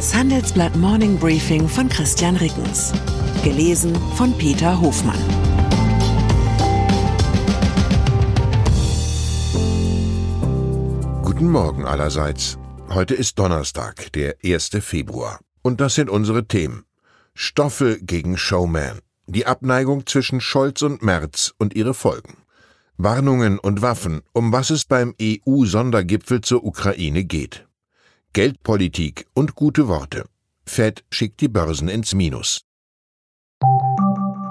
Das Handelsblatt Morning Briefing von Christian Rickens. Gelesen von Peter Hofmann. Guten Morgen allerseits. Heute ist Donnerstag, der 1. Februar. Und das sind unsere Themen. Stoffe gegen Showman. Die Abneigung zwischen Scholz und Merz und ihre Folgen. Warnungen und Waffen, um was es beim EU-Sondergipfel zur Ukraine geht. Geldpolitik und gute Worte. Fed schickt die Börsen ins Minus.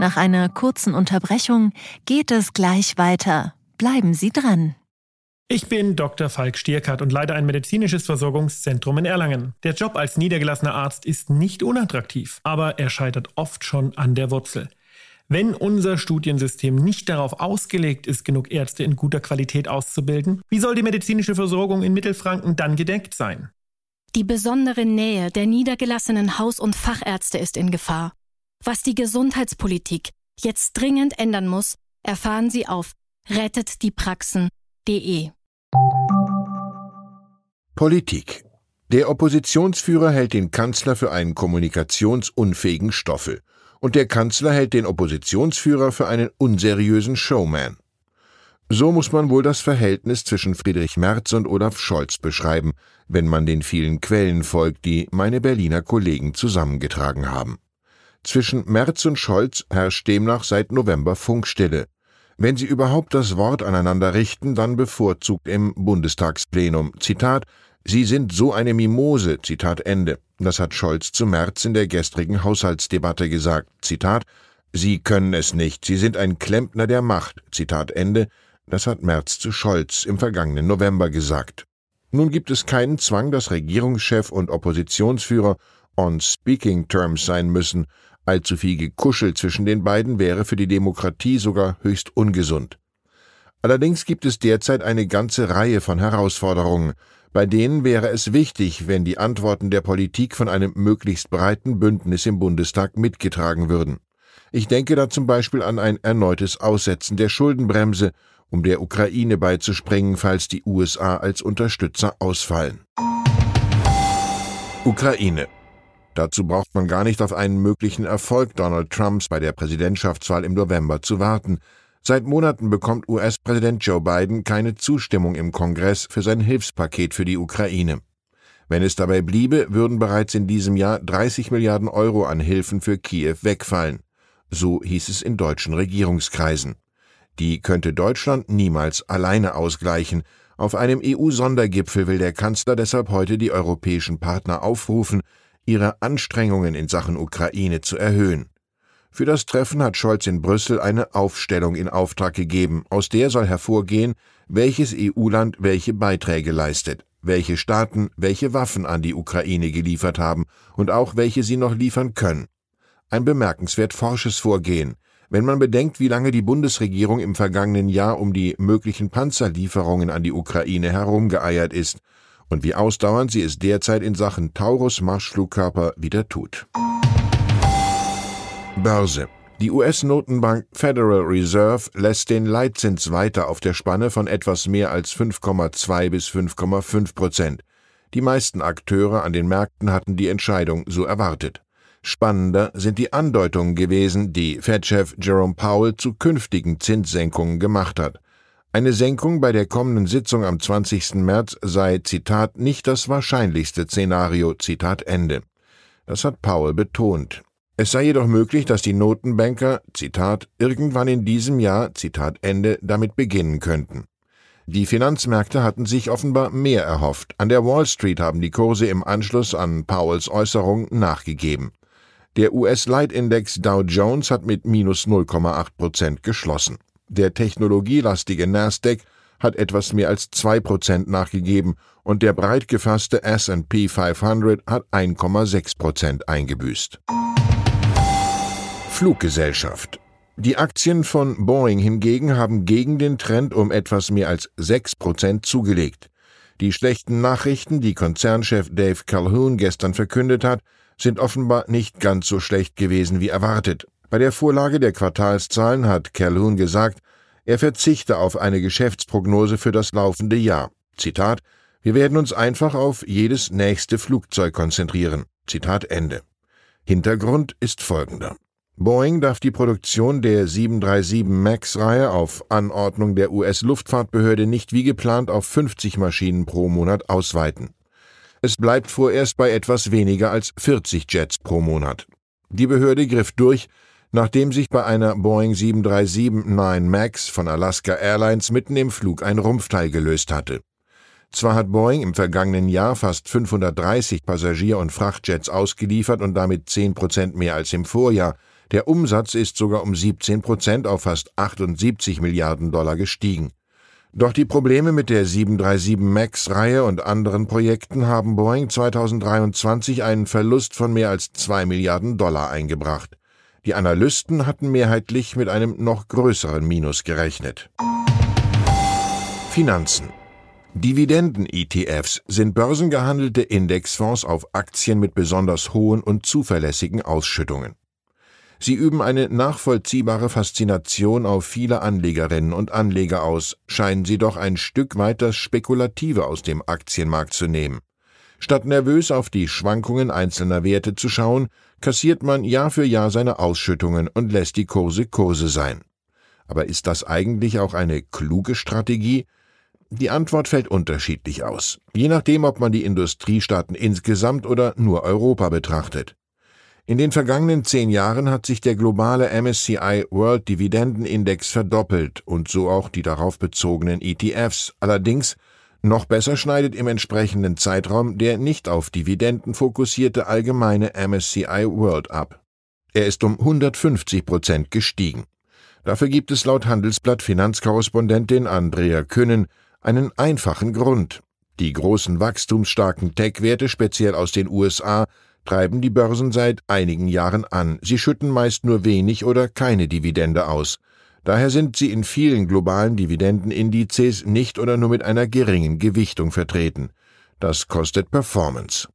Nach einer kurzen Unterbrechung geht es gleich weiter. Bleiben Sie dran. Ich bin Dr. Falk Stierkart und leite ein medizinisches Versorgungszentrum in Erlangen. Der Job als niedergelassener Arzt ist nicht unattraktiv, aber er scheitert oft schon an der Wurzel. Wenn unser Studiensystem nicht darauf ausgelegt ist, genug Ärzte in guter Qualität auszubilden, wie soll die medizinische Versorgung in Mittelfranken dann gedeckt sein? Die besondere Nähe der niedergelassenen Haus- und Fachärzte ist in Gefahr. Was die Gesundheitspolitik jetzt dringend ändern muss, erfahren Sie auf rettetdiepraxen.de. Politik. Der Oppositionsführer hält den Kanzler für einen kommunikationsunfähigen Stoffel und der Kanzler hält den Oppositionsführer für einen unseriösen Showman. So muss man wohl das Verhältnis zwischen Friedrich Merz und Olaf Scholz beschreiben, wenn man den vielen Quellen folgt, die meine Berliner Kollegen zusammengetragen haben. Zwischen Merz und Scholz herrscht demnach seit November Funkstille. Wenn sie überhaupt das Wort aneinander richten, dann bevorzugt im Bundestagsplenum. Zitat Sie sind so eine Mimose, Zitat Ende. Das hat Scholz zu Merz in der gestrigen Haushaltsdebatte gesagt. Zitat Sie können es nicht, Sie sind ein Klempner der Macht. Zitat Ende. Das hat Merz zu Scholz im vergangenen November gesagt. Nun gibt es keinen Zwang, dass Regierungschef und Oppositionsführer on speaking terms sein müssen. Allzu viel Gekuschel zwischen den beiden wäre für die Demokratie sogar höchst ungesund. Allerdings gibt es derzeit eine ganze Reihe von Herausforderungen, bei denen wäre es wichtig, wenn die Antworten der Politik von einem möglichst breiten Bündnis im Bundestag mitgetragen würden. Ich denke da zum Beispiel an ein erneutes Aussetzen der Schuldenbremse um der Ukraine beizuspringen, falls die USA als Unterstützer ausfallen. Ukraine. Dazu braucht man gar nicht auf einen möglichen Erfolg Donald Trumps bei der Präsidentschaftswahl im November zu warten. Seit Monaten bekommt US-Präsident Joe Biden keine Zustimmung im Kongress für sein Hilfspaket für die Ukraine. Wenn es dabei bliebe, würden bereits in diesem Jahr 30 Milliarden Euro an Hilfen für Kiew wegfallen. So hieß es in deutschen Regierungskreisen. Die könnte Deutschland niemals alleine ausgleichen. Auf einem EU-Sondergipfel will der Kanzler deshalb heute die europäischen Partner aufrufen, ihre Anstrengungen in Sachen Ukraine zu erhöhen. Für das Treffen hat Scholz in Brüssel eine Aufstellung in Auftrag gegeben, aus der soll hervorgehen, welches EU-Land welche Beiträge leistet, welche Staaten welche Waffen an die Ukraine geliefert haben und auch welche sie noch liefern können. Ein bemerkenswert forsches Vorgehen, wenn man bedenkt, wie lange die Bundesregierung im vergangenen Jahr um die möglichen Panzerlieferungen an die Ukraine herumgeeiert ist und wie ausdauernd sie es derzeit in Sachen Taurus-Marschflugkörper wieder tut. Börse. Die US-Notenbank Federal Reserve lässt den Leitzins weiter auf der Spanne von etwas mehr als 5,2 bis 5,5 Prozent. Die meisten Akteure an den Märkten hatten die Entscheidung so erwartet. Spannender sind die Andeutungen gewesen, die Fed-Chef Jerome Powell zu künftigen Zinssenkungen gemacht hat. Eine Senkung bei der kommenden Sitzung am 20. März sei, Zitat, nicht das wahrscheinlichste Szenario, Zitat Ende. Das hat Powell betont. Es sei jedoch möglich, dass die Notenbanker, Zitat, irgendwann in diesem Jahr, Zitat Ende, damit beginnen könnten. Die Finanzmärkte hatten sich offenbar mehr erhofft. An der Wall Street haben die Kurse im Anschluss an Powells Äußerung nachgegeben. Der US-Leitindex Dow Jones hat mit minus 0,8 Prozent geschlossen. Der technologielastige Nasdaq hat etwas mehr als 2 Prozent nachgegeben und der breit gefasste S&P 500 hat 1,6 Prozent eingebüßt. Fluggesellschaft die Aktien von Boeing hingegen haben gegen den Trend um etwas mehr als 6 Prozent zugelegt. Die schlechten Nachrichten, die Konzernchef Dave Calhoun gestern verkündet hat, sind offenbar nicht ganz so schlecht gewesen wie erwartet. Bei der Vorlage der Quartalszahlen hat Calhoun gesagt, er verzichte auf eine Geschäftsprognose für das laufende Jahr. Zitat Wir werden uns einfach auf jedes nächste Flugzeug konzentrieren. Zitat Ende. Hintergrund ist folgender. Boeing darf die Produktion der 737 MAX-Reihe auf Anordnung der US-Luftfahrtbehörde nicht wie geplant auf 50 Maschinen pro Monat ausweiten. Es bleibt vorerst bei etwas weniger als 40 Jets pro Monat. Die Behörde griff durch, nachdem sich bei einer Boeing 737-9 MAX von Alaska Airlines mitten im Flug ein Rumpfteil gelöst hatte. Zwar hat Boeing im vergangenen Jahr fast 530 Passagier- und Frachtjets ausgeliefert und damit 10 Prozent mehr als im Vorjahr, der Umsatz ist sogar um 17 Prozent auf fast 78 Milliarden Dollar gestiegen. Doch die Probleme mit der 737 MAX-Reihe und anderen Projekten haben Boeing 2023 einen Verlust von mehr als 2 Milliarden Dollar eingebracht. Die Analysten hatten mehrheitlich mit einem noch größeren Minus gerechnet. Finanzen Dividenden-ETFs sind börsengehandelte Indexfonds auf Aktien mit besonders hohen und zuverlässigen Ausschüttungen. Sie üben eine nachvollziehbare Faszination auf viele Anlegerinnen und Anleger aus, scheinen sie doch ein Stück weit das Spekulative aus dem Aktienmarkt zu nehmen. Statt nervös auf die Schwankungen einzelner Werte zu schauen, kassiert man Jahr für Jahr seine Ausschüttungen und lässt die Kurse Kurse sein. Aber ist das eigentlich auch eine kluge Strategie? Die Antwort fällt unterschiedlich aus, je nachdem, ob man die Industriestaaten insgesamt oder nur Europa betrachtet. In den vergangenen zehn Jahren hat sich der globale MSCI World Dividendenindex verdoppelt und so auch die darauf bezogenen ETFs. Allerdings noch besser schneidet im entsprechenden Zeitraum der nicht auf Dividenden fokussierte allgemeine MSCI World ab. Er ist um 150 Prozent gestiegen. Dafür gibt es laut Handelsblatt Finanzkorrespondentin Andrea Künnen einen einfachen Grund. Die großen wachstumsstarken Tech-Werte, speziell aus den USA, treiben die Börsen seit einigen Jahren an. Sie schütten meist nur wenig oder keine Dividende aus. Daher sind sie in vielen globalen Dividendenindizes nicht oder nur mit einer geringen Gewichtung vertreten. Das kostet Performance.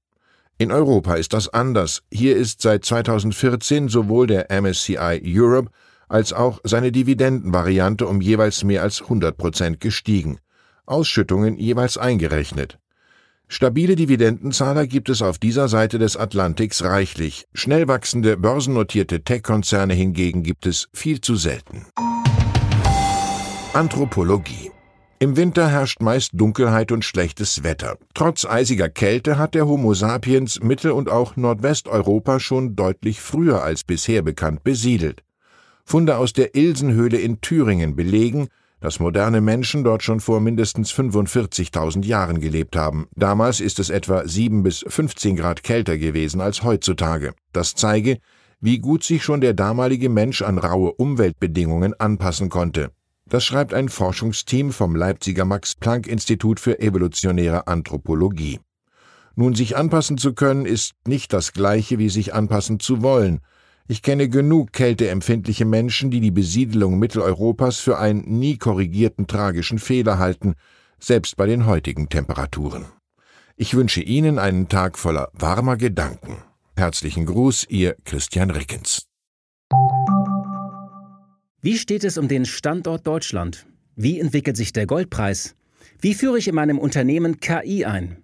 In Europa ist das anders. Hier ist seit 2014 sowohl der MSCI Europe als auch seine Dividendenvariante um jeweils mehr als 100 Prozent gestiegen. Ausschüttungen jeweils eingerechnet. Stabile Dividendenzahler gibt es auf dieser Seite des Atlantiks reichlich, schnell wachsende börsennotierte Tech-Konzerne hingegen gibt es viel zu selten. Anthropologie im Winter herrscht meist Dunkelheit und schlechtes Wetter. Trotz eisiger Kälte hat der Homo sapiens Mittel- und auch Nordwesteuropa schon deutlich früher als bisher bekannt besiedelt. Funde aus der Ilsenhöhle in Thüringen belegen, dass moderne Menschen dort schon vor mindestens 45.000 Jahren gelebt haben. Damals ist es etwa 7 bis 15 Grad kälter gewesen als heutzutage. Das zeige, wie gut sich schon der damalige Mensch an raue Umweltbedingungen anpassen konnte. Das schreibt ein Forschungsteam vom Leipziger Max-Planck-Institut für evolutionäre Anthropologie. Nun sich anpassen zu können, ist nicht das gleiche wie sich anpassen zu wollen. Ich kenne genug kälteempfindliche Menschen, die die Besiedelung Mitteleuropas für einen nie korrigierten tragischen Fehler halten, selbst bei den heutigen Temperaturen. Ich wünsche Ihnen einen Tag voller warmer Gedanken. Herzlichen Gruß, Ihr Christian Rickens. Wie steht es um den Standort Deutschland? Wie entwickelt sich der Goldpreis? Wie führe ich in meinem Unternehmen KI ein?